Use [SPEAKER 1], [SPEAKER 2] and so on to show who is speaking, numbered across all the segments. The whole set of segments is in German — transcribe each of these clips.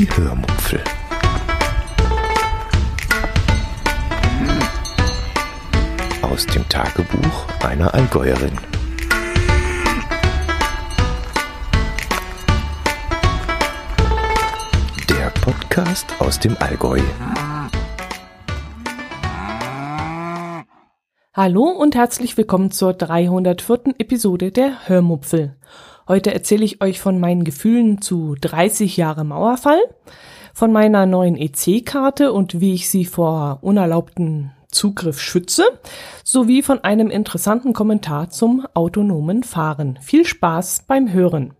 [SPEAKER 1] Die Hörmupfel. Aus dem Tagebuch einer Allgäuerin. Der Podcast aus dem Allgäu.
[SPEAKER 2] Hallo und herzlich willkommen zur 304. Episode der Hörmupfel. Heute erzähle ich euch von meinen Gefühlen zu 30 Jahre Mauerfall, von meiner neuen EC-Karte und wie ich sie vor unerlaubten Zugriff schütze, sowie von einem interessanten Kommentar zum autonomen Fahren. Viel Spaß beim Hören.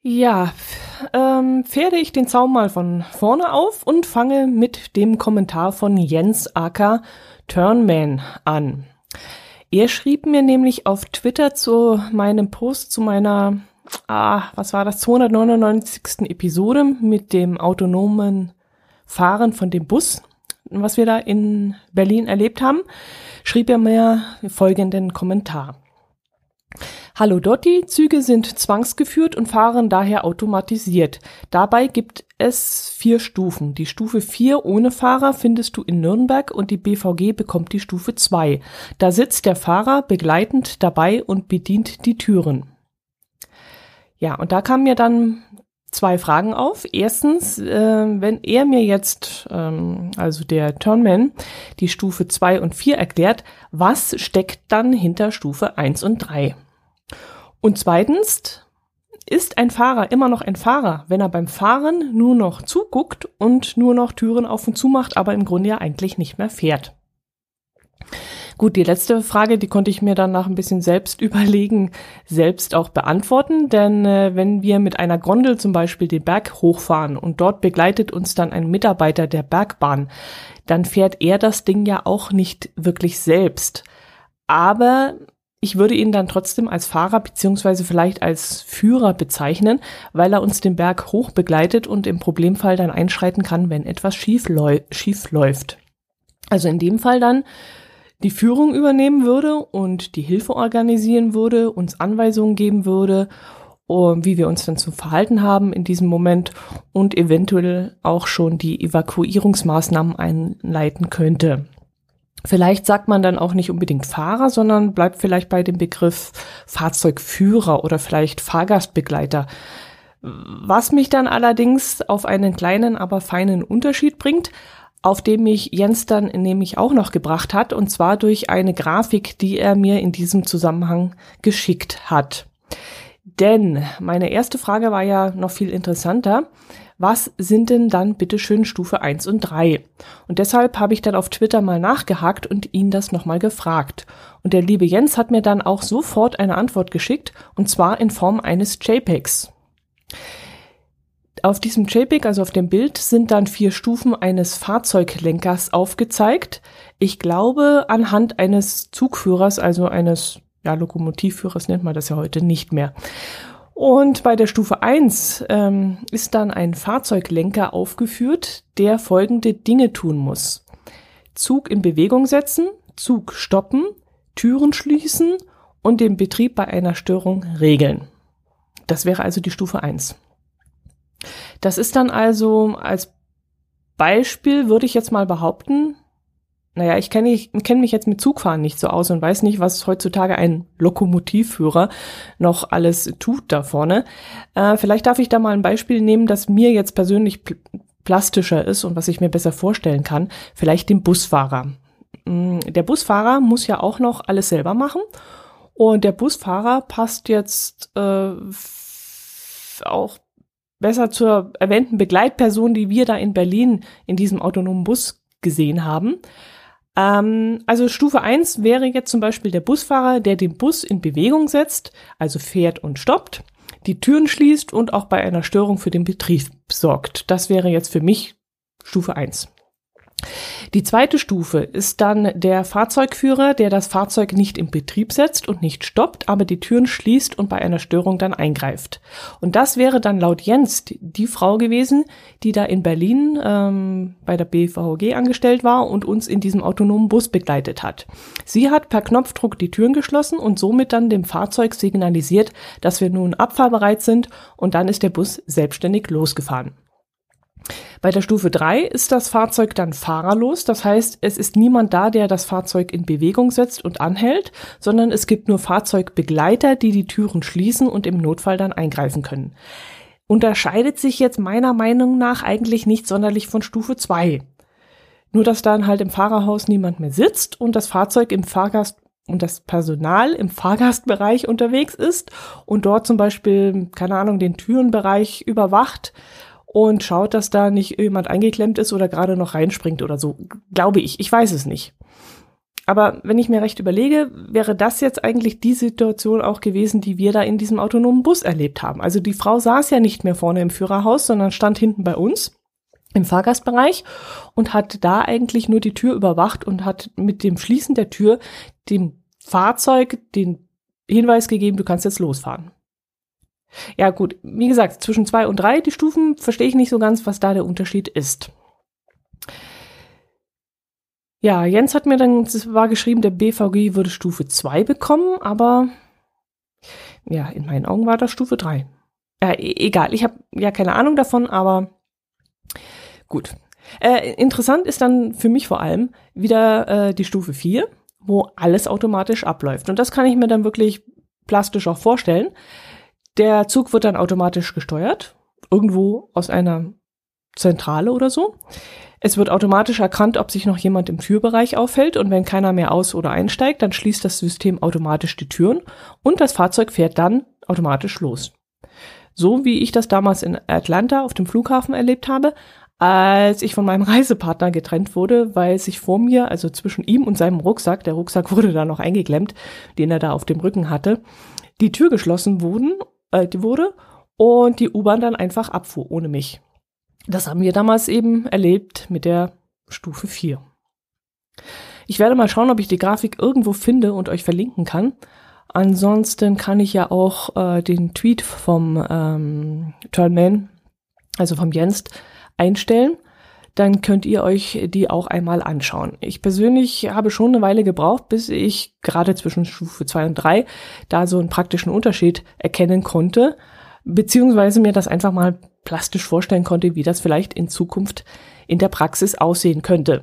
[SPEAKER 2] Ja, ähm, pferde ich den Zaum mal von vorne auf und fange mit dem Kommentar von Jens Acker Turnman an. Er schrieb mir nämlich auf Twitter zu meinem Post zu meiner, ah, was war das, 299. Episode mit dem autonomen Fahren von dem Bus, was wir da in Berlin erlebt haben, schrieb er mir folgenden Kommentar. Hallo Dotti, Züge sind zwangsgeführt und fahren daher automatisiert. Dabei gibt es vier Stufen. Die Stufe 4 ohne Fahrer findest du in Nürnberg und die BVG bekommt die Stufe 2. Da sitzt der Fahrer begleitend dabei und bedient die Türen. Ja, und da kamen mir dann zwei Fragen auf. Erstens, äh, wenn er mir jetzt, ähm, also der Turnman, die Stufe 2 und 4 erklärt, was steckt dann hinter Stufe 1 und 3? Und zweitens, ist ein Fahrer immer noch ein Fahrer, wenn er beim Fahren nur noch zuguckt und nur noch Türen auf und zu macht, aber im Grunde ja eigentlich nicht mehr fährt? Gut, die letzte Frage, die konnte ich mir dann nach ein bisschen selbst überlegen, selbst auch beantworten, denn äh, wenn wir mit einer Gondel zum Beispiel den Berg hochfahren und dort begleitet uns dann ein Mitarbeiter der Bergbahn, dann fährt er das Ding ja auch nicht wirklich selbst. Aber ich würde ihn dann trotzdem als Fahrer beziehungsweise vielleicht als Führer bezeichnen, weil er uns den Berg hoch begleitet und im Problemfall dann einschreiten kann, wenn etwas schief, schief läuft. Also in dem Fall dann die Führung übernehmen würde und die Hilfe organisieren würde, uns Anweisungen geben würde, wie wir uns dann zu verhalten haben in diesem Moment und eventuell auch schon die Evakuierungsmaßnahmen einleiten könnte. Vielleicht sagt man dann auch nicht unbedingt Fahrer, sondern bleibt vielleicht bei dem Begriff Fahrzeugführer oder vielleicht Fahrgastbegleiter. Was mich dann allerdings auf einen kleinen, aber feinen Unterschied bringt, auf dem mich Jens dann nämlich auch noch gebracht hat, und zwar durch eine Grafik, die er mir in diesem Zusammenhang geschickt hat. Denn meine erste Frage war ja noch viel interessanter was sind denn dann bitteschön Stufe 1 und 3? Und deshalb habe ich dann auf Twitter mal nachgehakt und ihn das nochmal gefragt. Und der liebe Jens hat mir dann auch sofort eine Antwort geschickt, und zwar in Form eines JPEGs. Auf diesem JPEG, also auf dem Bild, sind dann vier Stufen eines Fahrzeuglenkers aufgezeigt. Ich glaube, anhand eines Zugführers, also eines ja, Lokomotivführers nennt man das ja heute nicht mehr. Und bei der Stufe 1 ähm, ist dann ein Fahrzeuglenker aufgeführt, der folgende Dinge tun muss. Zug in Bewegung setzen, Zug stoppen, Türen schließen und den Betrieb bei einer Störung regeln. Das wäre also die Stufe 1. Das ist dann also als Beispiel, würde ich jetzt mal behaupten, naja, ich kenne kenn mich jetzt mit Zugfahren nicht so aus und weiß nicht, was heutzutage ein Lokomotivführer noch alles tut da vorne. Äh, vielleicht darf ich da mal ein Beispiel nehmen, das mir jetzt persönlich pl plastischer ist und was ich mir besser vorstellen kann. Vielleicht den Busfahrer. Mm, der Busfahrer muss ja auch noch alles selber machen. Und der Busfahrer passt jetzt äh, auch besser zur erwähnten Begleitperson, die wir da in Berlin in diesem autonomen Bus gesehen haben. Ähm, also Stufe 1 wäre jetzt zum Beispiel der Busfahrer, der den Bus in Bewegung setzt, also fährt und stoppt, die Türen schließt und auch bei einer Störung für den Betrieb sorgt. Das wäre jetzt für mich Stufe 1. Die zweite Stufe ist dann der Fahrzeugführer, der das Fahrzeug nicht in Betrieb setzt und nicht stoppt, aber die Türen schließt und bei einer Störung dann eingreift. Und das wäre dann laut Jens die, Frau gewesen, die da in Berlin ähm, bei der BVG angestellt war und uns in diesem autonomen Bus begleitet hat. Sie hat per Knopfdruck die Türen geschlossen und somit dann dem Fahrzeug signalisiert, dass wir nun abfahrbereit sind und dann ist der Bus selbstständig losgefahren. Bei der Stufe 3 ist das Fahrzeug dann fahrerlos, das heißt, es ist niemand da, der das Fahrzeug in Bewegung setzt und anhält, sondern es gibt nur Fahrzeugbegleiter, die die Türen schließen und im Notfall dann eingreifen können. Unterscheidet sich jetzt meiner Meinung nach eigentlich nicht sonderlich von Stufe 2. Nur dass dann halt im Fahrerhaus niemand mehr sitzt und das Fahrzeug im Fahrgast und das Personal im Fahrgastbereich unterwegs ist und dort zum Beispiel, keine Ahnung, den Türenbereich überwacht und schaut, dass da nicht jemand eingeklemmt ist oder gerade noch reinspringt oder so. Glaube ich. Ich weiß es nicht. Aber wenn ich mir recht überlege, wäre das jetzt eigentlich die Situation auch gewesen, die wir da in diesem autonomen Bus erlebt haben. Also die Frau saß ja nicht mehr vorne im Führerhaus, sondern stand hinten bei uns im Fahrgastbereich und hat da eigentlich nur die Tür überwacht und hat mit dem Schließen der Tür dem Fahrzeug den Hinweis gegeben, du kannst jetzt losfahren. Ja gut, wie gesagt, zwischen zwei und drei, die Stufen, verstehe ich nicht so ganz, was da der Unterschied ist. Ja, Jens hat mir dann, war geschrieben, der BVG würde Stufe 2 bekommen, aber ja, in meinen Augen war das Stufe 3. Äh, egal, ich habe ja keine Ahnung davon, aber gut. Äh, interessant ist dann für mich vor allem wieder äh, die Stufe 4, wo alles automatisch abläuft. Und das kann ich mir dann wirklich plastisch auch vorstellen. Der Zug wird dann automatisch gesteuert, irgendwo aus einer Zentrale oder so. Es wird automatisch erkannt, ob sich noch jemand im Türbereich aufhält und wenn keiner mehr aus- oder einsteigt, dann schließt das System automatisch die Türen und das Fahrzeug fährt dann automatisch los. So wie ich das damals in Atlanta auf dem Flughafen erlebt habe, als ich von meinem Reisepartner getrennt wurde, weil sich vor mir, also zwischen ihm und seinem Rucksack, der Rucksack wurde da noch eingeklemmt, den er da auf dem Rücken hatte, die Tür geschlossen wurden äh, wurde und die U-Bahn dann einfach abfuhr ohne mich. Das haben wir damals eben erlebt mit der Stufe 4. Ich werde mal schauen, ob ich die Grafik irgendwo finde und euch verlinken kann. Ansonsten kann ich ja auch äh, den Tweet vom ähm, Turnman, also vom Jens, einstellen. Dann könnt ihr euch die auch einmal anschauen. Ich persönlich habe schon eine Weile gebraucht, bis ich gerade zwischen Stufe 2 und 3 da so einen praktischen Unterschied erkennen konnte, beziehungsweise mir das einfach mal plastisch vorstellen konnte, wie das vielleicht in Zukunft in der Praxis aussehen könnte.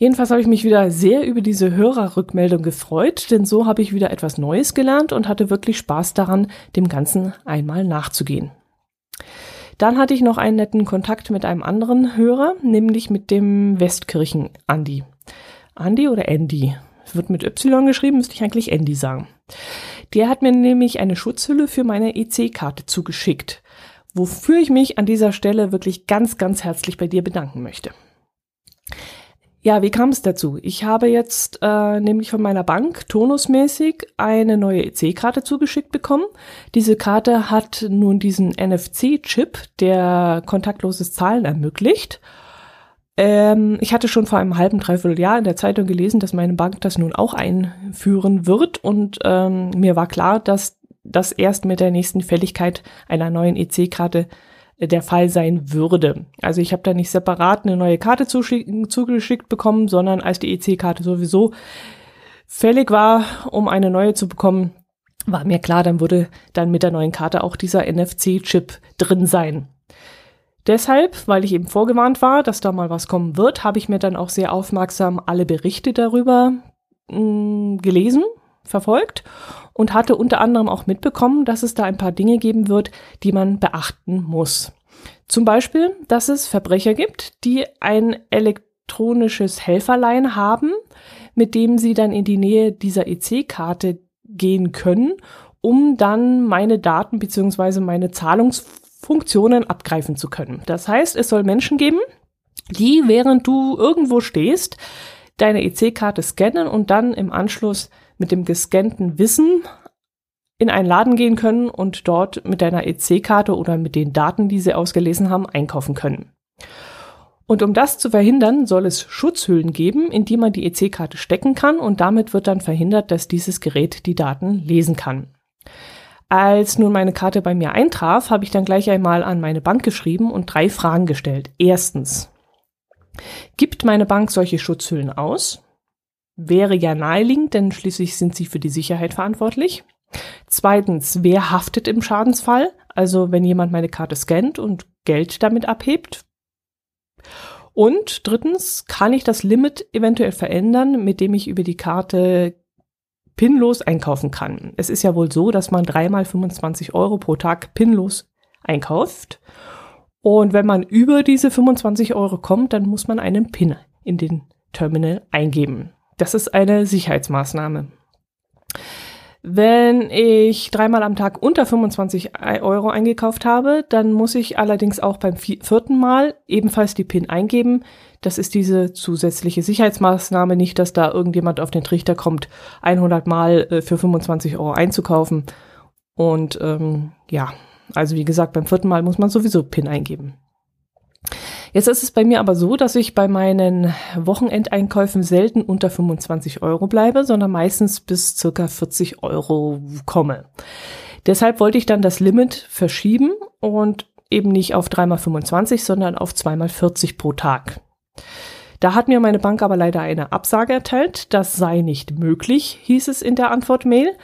[SPEAKER 2] Jedenfalls habe ich mich wieder sehr über diese Hörerrückmeldung gefreut, denn so habe ich wieder etwas Neues gelernt und hatte wirklich Spaß daran, dem Ganzen einmal nachzugehen. Dann hatte ich noch einen netten Kontakt mit einem anderen Hörer, nämlich mit dem Westkirchen Andi. Andi oder Andy? Wird mit Y geschrieben, müsste ich eigentlich Andy sagen. Der hat mir nämlich eine Schutzhülle für meine EC-Karte zugeschickt, wofür ich mich an dieser Stelle wirklich ganz, ganz herzlich bei dir bedanken möchte. Ja, wie kam es dazu? Ich habe jetzt äh, nämlich von meiner Bank tonusmäßig eine neue EC-Karte zugeschickt bekommen. Diese Karte hat nun diesen NFC-Chip, der kontaktloses Zahlen ermöglicht. Ähm, ich hatte schon vor einem halben, dreiviertel Jahr in der Zeitung gelesen, dass meine Bank das nun auch einführen wird und ähm, mir war klar, dass das erst mit der nächsten Fälligkeit einer neuen EC-Karte der Fall sein würde. Also ich habe da nicht separat eine neue Karte zugeschickt bekommen, sondern als die EC-Karte sowieso fällig war, um eine neue zu bekommen, war mir klar, dann würde dann mit der neuen Karte auch dieser NFC-Chip drin sein. Deshalb, weil ich eben vorgewarnt war, dass da mal was kommen wird, habe ich mir dann auch sehr aufmerksam alle Berichte darüber mh, hm, gelesen, verfolgt und hatte unter anderem auch mitbekommen, dass es da ein paar Dinge geben wird, die man beachten muss. Zum Beispiel, dass es Verbrecher gibt, die ein elektronisches Helferlein haben, mit dem sie dann in die Nähe dieser EC-Karte gehen können, um dann meine Daten beziehungsweise meine Zahlungsfunktionen abgreifen zu können. Das heißt, es soll Menschen geben, die, während du irgendwo stehst, deine EC-Karte scannen und dann im Anschluss mit dem gescannten Wissen in einen Laden gehen können und dort mit deiner EC-Karte oder mit den Daten, die sie ausgelesen haben, einkaufen können. Und um das zu verhindern, soll es Schutzhüllen geben, in die man die EC-Karte stecken kann und damit wird dann verhindert, dass dieses Gerät die Daten lesen kann. Als nun meine Karte bei mir eintraf, habe ich dann gleich einmal an meine Bank geschrieben und drei Fragen gestellt. Erstens, gibt meine Bank solche Schutzhüllen aus? Wäre ja naheliegend, denn schließlich sind sie für die Sicherheit verantwortlich. Zweitens, wer haftet im Schadensfall? Also wenn jemand meine Karte scannt und Geld damit abhebt. Und drittens, kann ich das Limit eventuell verändern, mit dem ich über die Karte pinlos einkaufen kann. Es ist ja wohl so, dass man dreimal 25 Euro pro Tag pinlos einkauft. Und wenn man über diese 25 Euro kommt, dann muss man einen Pin in den Terminal eingeben. Das ist eine Sicherheitsmaßnahme. Wenn ich dreimal am Tag unter 25 Euro eingekauft habe, dann muss ich allerdings auch beim vierten Mal ebenfalls die PIN eingeben. Das ist diese zusätzliche Sicherheitsmaßnahme, nicht, dass da irgendjemand auf den Trichter kommt, 100 Mal äh, für 25 Euro einzukaufen. Und ähm, ja, also wie gesagt, beim vierten Mal muss man sowieso PIN eingeben. Jetzt ist es bei mir aber so, dass ich bei meinen Wochenendeinkäufen selten unter 25 Euro bleibe, sondern meistens bis circa 40 Euro komme. Deshalb wollte ich dann das Limit verschieben und eben nicht auf 3x25, sondern auf 2x40 pro Tag. Da hat mir meine Bank aber leider eine Absage erteilt. Das sei nicht möglich, hieß es in der Antwortmail,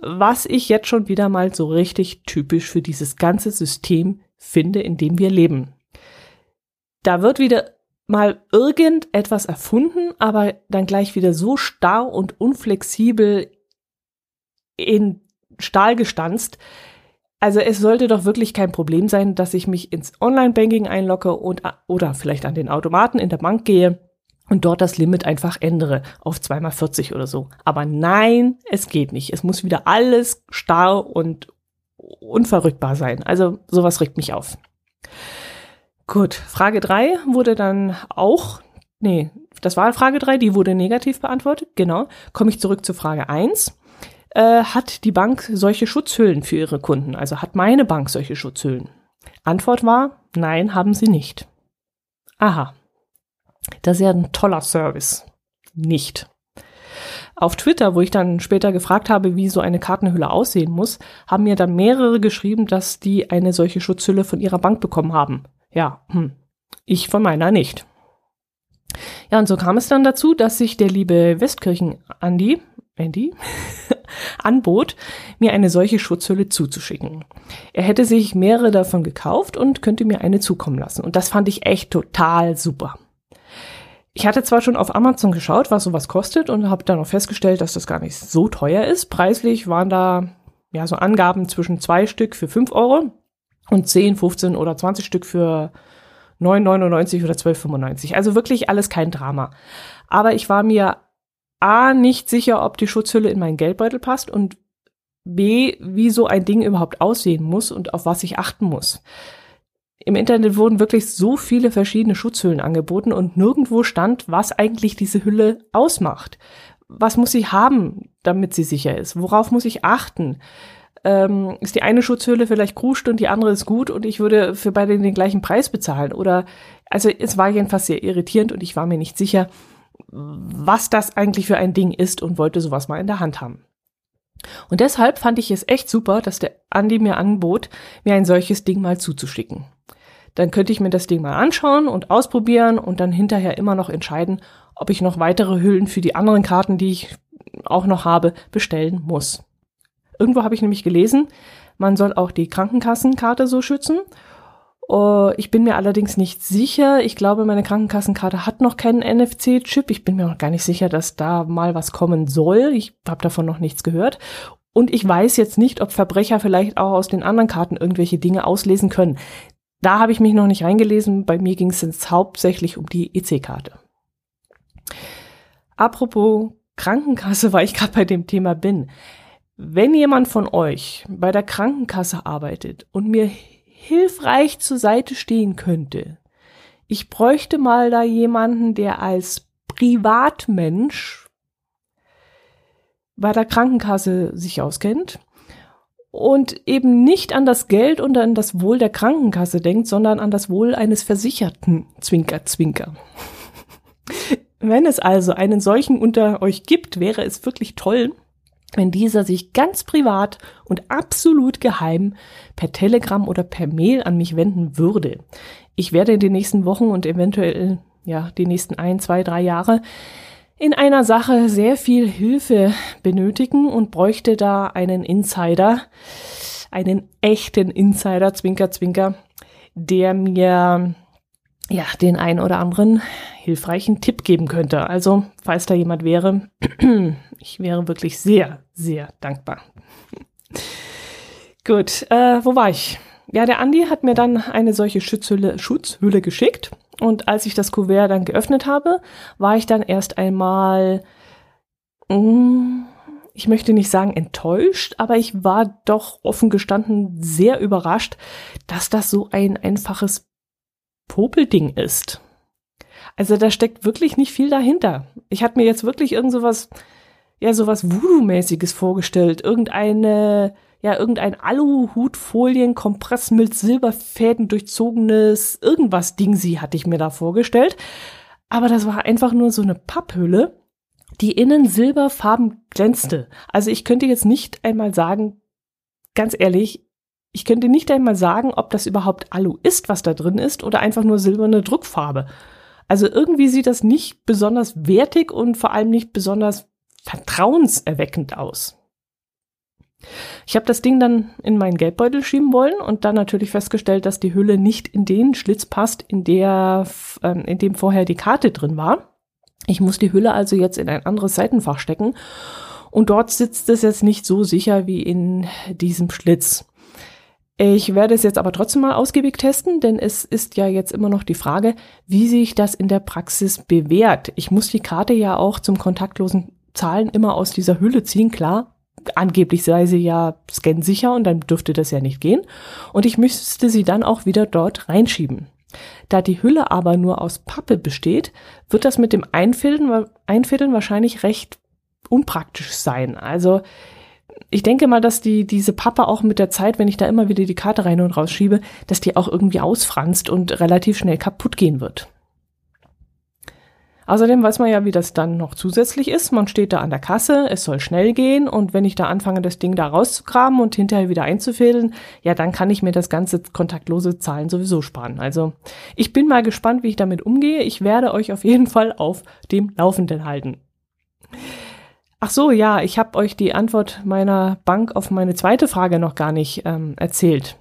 [SPEAKER 2] was ich jetzt schon wieder mal so richtig typisch für dieses ganze System finde, in dem wir leben. Da wird wieder mal irgendetwas erfunden, aber dann gleich wieder so starr und unflexibel in Stahl gestanzt. Also es sollte doch wirklich kein Problem sein, dass ich mich ins Online-Banking einlogge und oder vielleicht an den Automaten in der Bank gehe und dort das Limit einfach ändere auf 2x40 oder so. Aber nein, es geht nicht. Es muss wieder alles starr und unverrückbar sein. Also sowas regt mich auf. Gut, Frage drei wurde dann auch, nee, das war Frage drei, die wurde negativ beantwortet, genau. Komme ich zurück zu Frage eins. Äh, hat die Bank solche Schutzhüllen für ihre Kunden? Also hat meine Bank solche Schutzhüllen? Antwort war, nein, haben sie nicht. Aha, das ist ja ein toller Service. Nicht. Auf Twitter, wo ich dann später gefragt habe, wie so eine Kartenhülle aussehen muss, haben mir dann mehrere geschrieben, dass die eine solche Schutzhülle von ihrer Bank bekommen haben. Ja, hm. ich von meiner nicht. Ja, und so kam es dann dazu, dass sich der liebe Westkirchen-Andi, Andy, anbot, mir eine solche Schutzhülle zuzuschicken. Er hätte sich mehrere davon gekauft und könnte mir eine zukommen lassen. Und das fand ich echt total super. Ich hatte zwar schon auf Amazon geschaut, was sowas kostet und habe dann auch festgestellt, dass das gar nicht so teuer ist. Preislich waren da ja so Angaben zwischen zwei Stück für fünf Euro und 10, 15 oder 20 Stück für 9,99 oder 12,95. Also wirklich alles kein Drama. Aber ich war mir A, nicht sicher, ob die Schutzhülle in meinen Geldbeutel passt und B, wie so ein Ding überhaupt aussehen muss und auf was ich achten muss. Im Internet wurden wirklich so viele verschiedene Schutzhüllen angeboten und nirgendwo stand, was eigentlich diese Hülle ausmacht. Was muss sie haben, damit sie sicher ist? Worauf muss ich achten? Ähm, ist die eine Schutzhülle vielleicht kruscht und die andere ist gut und ich würde für beide den gleichen Preis bezahlen. Oder also es war jedenfalls sehr irritierend und ich war mir nicht sicher, was das eigentlich für ein Ding ist und wollte sowas mal in der Hand haben. Und deshalb fand ich es echt super, dass der Andi mir anbot, mir ein solches Ding mal zuzuschicken. Dann könnte ich mir das Ding mal anschauen und ausprobieren und dann hinterher immer noch entscheiden, ob ich noch weitere Hüllen für die anderen Karten, die ich auch noch habe, bestellen muss. Irgendwo habe ich nämlich gelesen, man soll auch die Krankenkassenkarte so schützen. Uh, ich bin mir allerdings nicht sicher. Ich glaube, meine Krankenkassenkarte hat noch keinen NFC-Chip. Ich bin mir auch gar nicht sicher, dass da mal was kommen soll. Ich habe davon noch nichts gehört. Und ich weiß jetzt nicht, ob Verbrecher vielleicht auch aus den anderen Karten irgendwelche Dinge auslesen können. Da habe ich mich noch nicht reingelesen. Bei mir ging es jetzt hauptsächlich um die EC-Karte. Apropos Krankenkasse, weil ich gerade bei dem Thema bin. Wenn jemand von euch bei der Krankenkasse arbeitet und mir hilfreich zur Seite stehen könnte, ich bräuchte mal da jemanden, der als Privatmensch bei der Krankenkasse sich auskennt und eben nicht an das Geld und an das Wohl der Krankenkasse denkt, sondern an das Wohl eines Versicherten. Zwinker, zwinker. Wenn es also einen solchen unter euch gibt, wäre es wirklich toll, wenn dieser sich ganz privat und absolut geheim per Telegram oder per Mail an mich wenden würde. Ich werde in den nächsten Wochen und eventuell ja die nächsten ein, zwei, drei Jahre in einer Sache sehr viel Hilfe benötigen und bräuchte da einen Insider, einen echten Insider, Zwinker, Zwinker, der mir ja den ein oder anderen hilfreichen Tipp geben könnte. Also, falls da jemand wäre, ich wäre wirklich sehr, sehr dankbar. Gut, äh, wo war ich? Ja, der Andi hat mir dann eine solche Schutzhülle, Schutzhülle geschickt und als ich das Kuvert dann geöffnet habe, war ich dann erst einmal, mm, ich möchte nicht sagen enttäuscht, aber ich war doch offen gestanden sehr überrascht, dass das so ein einfaches Popelding ist. Also da steckt wirklich nicht viel dahinter. Ich hatte mir jetzt wirklich irgend sowas, ja, sowas Voodoo-mäßiges vorgestellt. Irgendeine ja, irgendein Aluhutfolien, Kompressmilch, Silberfäden durchzogenes irgendwas Ding sie hatte ich mir da vorgestellt. Aber das war einfach nur so eine Papphülle, die innen silberfarben glänzte. Also ich könnte jetzt nicht einmal sagen, ganz ehrlich, ich könnte nicht einmal sagen, ob das überhaupt Alu ist, was da drin ist, oder einfach nur silberne Druckfarbe. Also irgendwie sieht das nicht besonders wertig und vor allem nicht besonders vertrauenserweckend aus. Ich habe das Ding dann in meinen Geldbeutel schieben wollen und dann natürlich festgestellt, dass die Hülle nicht in den Schlitz passt, in der, ähm, in dem vorher die Karte drin war. Ich muss die Hülle also jetzt in ein anderes Seitenfach stecken und dort sitzt es jetzt nicht so sicher wie in diesem Schlitz. Ich werde es jetzt aber trotzdem mal ausgiebig testen, denn es ist ja jetzt immer noch die Frage, wie sich das in der Praxis bewährt. Ich muss die Karte ja auch zum kontaktlosen Zahlen immer aus dieser Hülle ziehen, klar, angeblich sei sie ja scansicher und dann dürfte das ja nicht gehen. Und ich müsste sie dann auch wieder dort reinschieben. Da die Hülle aber nur aus Pappe besteht, wird das mit dem Einfädeln, Einfädeln wahrscheinlich recht unpraktisch sein. Also ich denke mal, dass die diese Pappe auch mit der Zeit, wenn ich da immer wieder die Karte rein und rausschiebe, dass die auch irgendwie ausfranst und relativ schnell kaputt gehen wird. Außerdem weiß man ja, wie das dann noch zusätzlich ist. Man steht da an der Kasse, es soll schnell gehen und wenn ich da anfange, das Ding da rauszukramen und hinterher wieder einzufädeln, ja, dann kann ich mir das ganze kontaktlose Zahlen sowieso sparen. Also ich bin mal gespannt, wie ich damit umgehe. Ich werde euch auf jeden Fall auf dem Laufenden halten. Ach so, ja, ich habe euch die Antwort meiner Bank auf meine zweite Frage noch gar nicht ähm, erzählt.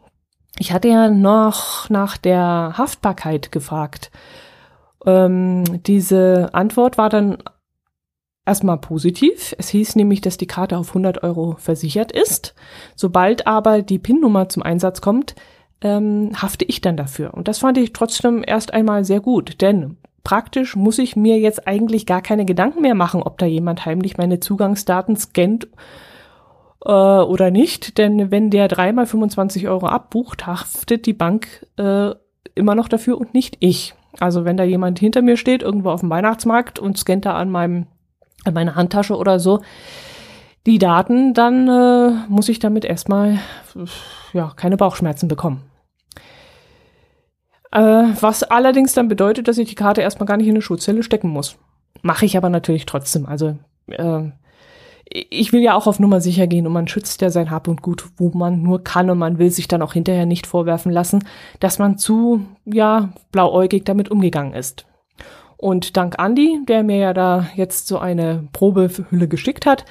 [SPEAKER 2] Ich hatte ja noch nach der Haftbarkeit gefragt. Ähm, diese Antwort war dann erstmal positiv. Es hieß nämlich, dass die Karte auf 100 Euro versichert ist. Sobald aber die PIN-Nummer zum Einsatz kommt, ähm, hafte ich dann dafür. Und das fand ich trotzdem erst einmal sehr gut, denn praktisch muss ich mir jetzt eigentlich gar keine Gedanken mehr machen, ob da jemand heimlich meine Zugangsdaten scannt äh, oder nicht. Denn wenn der dreimal 25 Euro abbucht, haftet die Bank äh, immer noch dafür und nicht ich. Also wenn da jemand hinter mir steht, irgendwo auf dem Weihnachtsmarkt und scannt da an meinem, an meiner Handtasche oder so die Daten, dann äh, muss ich damit erstmal ja keine Bauchschmerzen bekommen. Äh, was allerdings dann bedeutet, dass ich die Karte erstmal gar nicht in eine Schutzzelle stecken muss. Mache ich aber natürlich trotzdem. Also äh, ich will ja auch auf Nummer sicher gehen und man schützt ja sein Hab und Gut, wo man nur kann und man will sich dann auch hinterher nicht vorwerfen lassen, dass man zu, ja, blauäugig damit umgegangen ist. Und dank Andy, der mir ja da jetzt so eine Probehülle geschickt hat,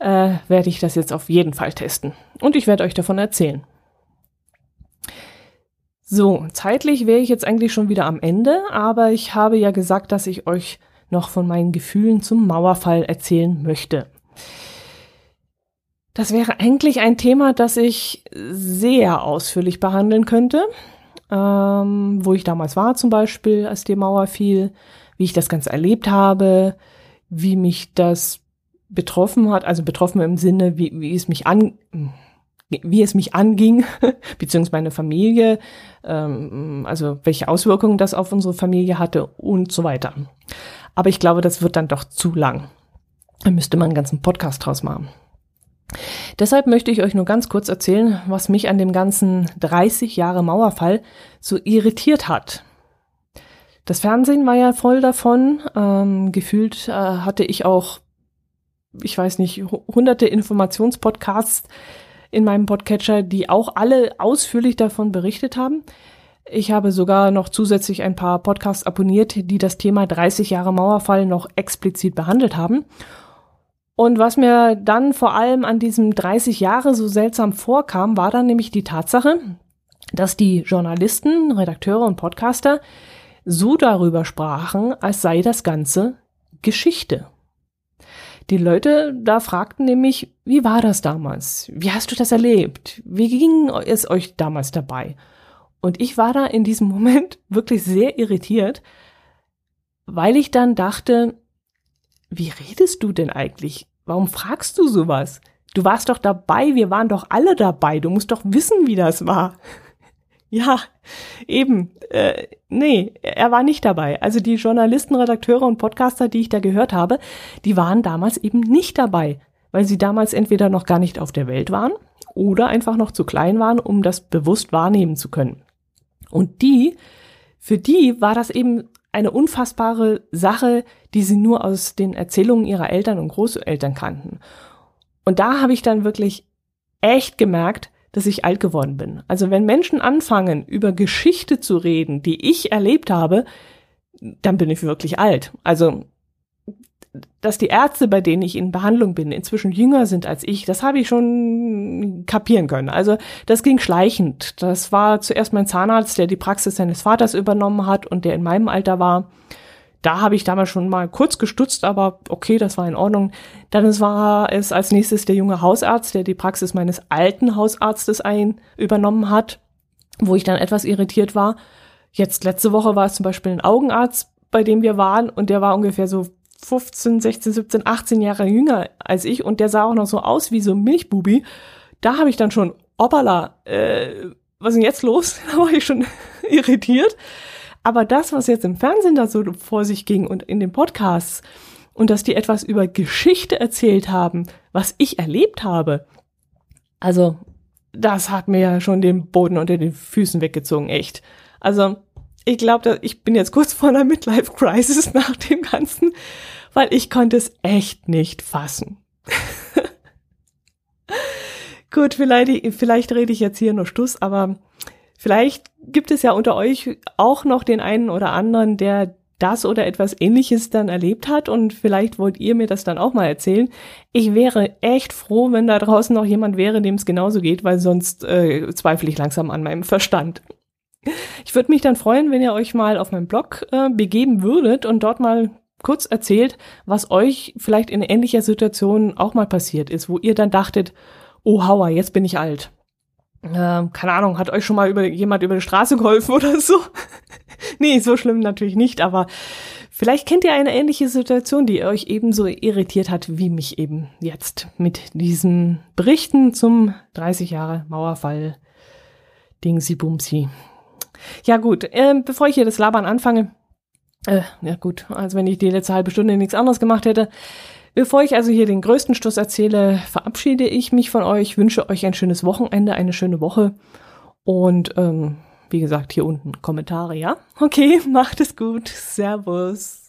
[SPEAKER 2] äh, werde ich das jetzt auf jeden Fall testen. Und ich werde euch davon erzählen. So, zeitlich wäre ich jetzt eigentlich schon wieder am Ende, aber ich habe ja gesagt, dass ich euch noch von meinen Gefühlen zum Mauerfall erzählen möchte. Das wäre eigentlich ein Thema, das ich sehr ausführlich behandeln könnte, ähm, wo ich damals war zum Beispiel, als die Mauer fiel, wie ich das Ganze erlebt habe, wie mich das betroffen hat, also betroffen im Sinne, wie, wie es mich an, wie es mich anging, beziehungsweise meine Familie, ähm, also welche Auswirkungen das auf unsere Familie hatte und so weiter. Aber ich glaube, das wird dann doch zu lang. Da müsste man einen ganzen Podcast draus machen. Deshalb möchte ich euch nur ganz kurz erzählen, was mich an dem ganzen 30 Jahre Mauerfall so irritiert hat. Das Fernsehen war ja voll davon. Ähm, gefühlt äh, hatte ich auch, ich weiß nicht, hunderte Informationspodcasts in meinem Podcatcher, die auch alle ausführlich davon berichtet haben. Ich habe sogar noch zusätzlich ein paar Podcasts abonniert, die das Thema 30 Jahre Mauerfall noch explizit behandelt haben. Und was mir dann vor allem an diesem 30 Jahre so seltsam vorkam, war dann nämlich die Tatsache, dass die Journalisten, Redakteure und Podcaster so darüber sprachen, als sei das Ganze Geschichte. Die Leute da fragten nämlich, wie war das damals? Wie hast du das erlebt? Wie ging es euch damals dabei? Und ich war da in diesem Moment wirklich sehr irritiert, weil ich dann dachte, wie redest du denn eigentlich? Warum fragst du sowas? Du warst doch dabei, wir waren doch alle dabei, du musst doch wissen, wie das war. Ja, eben, äh, nee, er war nicht dabei. Also die Journalisten, Redakteure und Podcaster, die ich da gehört habe, die waren damals eben nicht dabei, weil sie damals entweder noch gar nicht auf der Welt waren oder einfach noch zu klein waren, um das bewusst wahrnehmen zu können. Und die, für die war das eben eine unfassbare Sache, die sie nur aus den Erzählungen ihrer Eltern und Großeltern kannten. Und da habe ich dann wirklich echt gemerkt, dass ich alt geworden bin. Also wenn Menschen anfangen, über Geschichte zu reden, die ich erlebt habe, dann bin ich wirklich alt. Also dass die Ärzte, bei denen ich in Behandlung bin, inzwischen jünger sind als ich, das habe ich schon kapieren können. Also das ging schleichend. Das war zuerst mein Zahnarzt, der die Praxis seines Vaters übernommen hat und der in meinem Alter war. Da habe ich damals schon mal kurz gestutzt, aber okay, das war in Ordnung. Dann war es als nächstes der junge Hausarzt, der die Praxis meines alten Hausarztes ein übernommen hat, wo ich dann etwas irritiert war. Jetzt letzte Woche war es zum Beispiel ein Augenarzt, bei dem wir waren und der war ungefähr so 15, 16, 17, 18 Jahre jünger als ich und der sah auch noch so aus wie so ein Milchbubi. Da habe ich dann schon, hoppala, äh, was ist denn jetzt los? Da war ich schon irritiert. Aber das, was jetzt im Fernsehen da so vor sich ging und in den Podcasts und dass die etwas über Geschichte erzählt haben, was ich erlebt habe, also das hat mir ja schon den Boden unter den Füßen weggezogen, echt. Also ich glaube, ich bin jetzt kurz vor einer Midlife-Crisis nach dem Ganzen, weil ich konnte es echt nicht fassen. Gut, vielleicht, vielleicht rede ich jetzt hier nur Stuss, aber vielleicht gibt es ja unter euch auch noch den einen oder anderen, der das oder etwas ähnliches dann erlebt hat und vielleicht wollt ihr mir das dann auch mal erzählen. Ich wäre echt froh, wenn da draußen noch jemand wäre, dem es genauso geht, weil sonst äh, zweifle ich langsam an meinem Verstand. Ich würde mich dann freuen, wenn ihr euch mal auf meinem Blog äh, begeben würdet und dort mal kurz erzählt, was euch vielleicht in ähnlicher Situation auch mal passiert ist, wo ihr dann dachtet, oh Hauer, jetzt bin ich alt. Ähm, keine Ahnung, hat euch schon mal über, jemand über die Straße geholfen oder so? nee, so schlimm natürlich nicht, aber vielleicht kennt ihr eine ähnliche Situation, die euch ebenso irritiert hat wie mich eben jetzt mit diesen Berichten zum 30 Jahre Mauerfall Dingsi Bumsi. Ja gut, äh, bevor ich hier das Labern anfange, äh, ja gut, als wenn ich die letzte halbe Stunde nichts anderes gemacht hätte. Bevor ich also hier den größten Stoß erzähle, verabschiede ich mich von euch, wünsche euch ein schönes Wochenende, eine schöne Woche und ähm, wie gesagt, hier unten Kommentare, ja? Okay, macht es gut. Servus.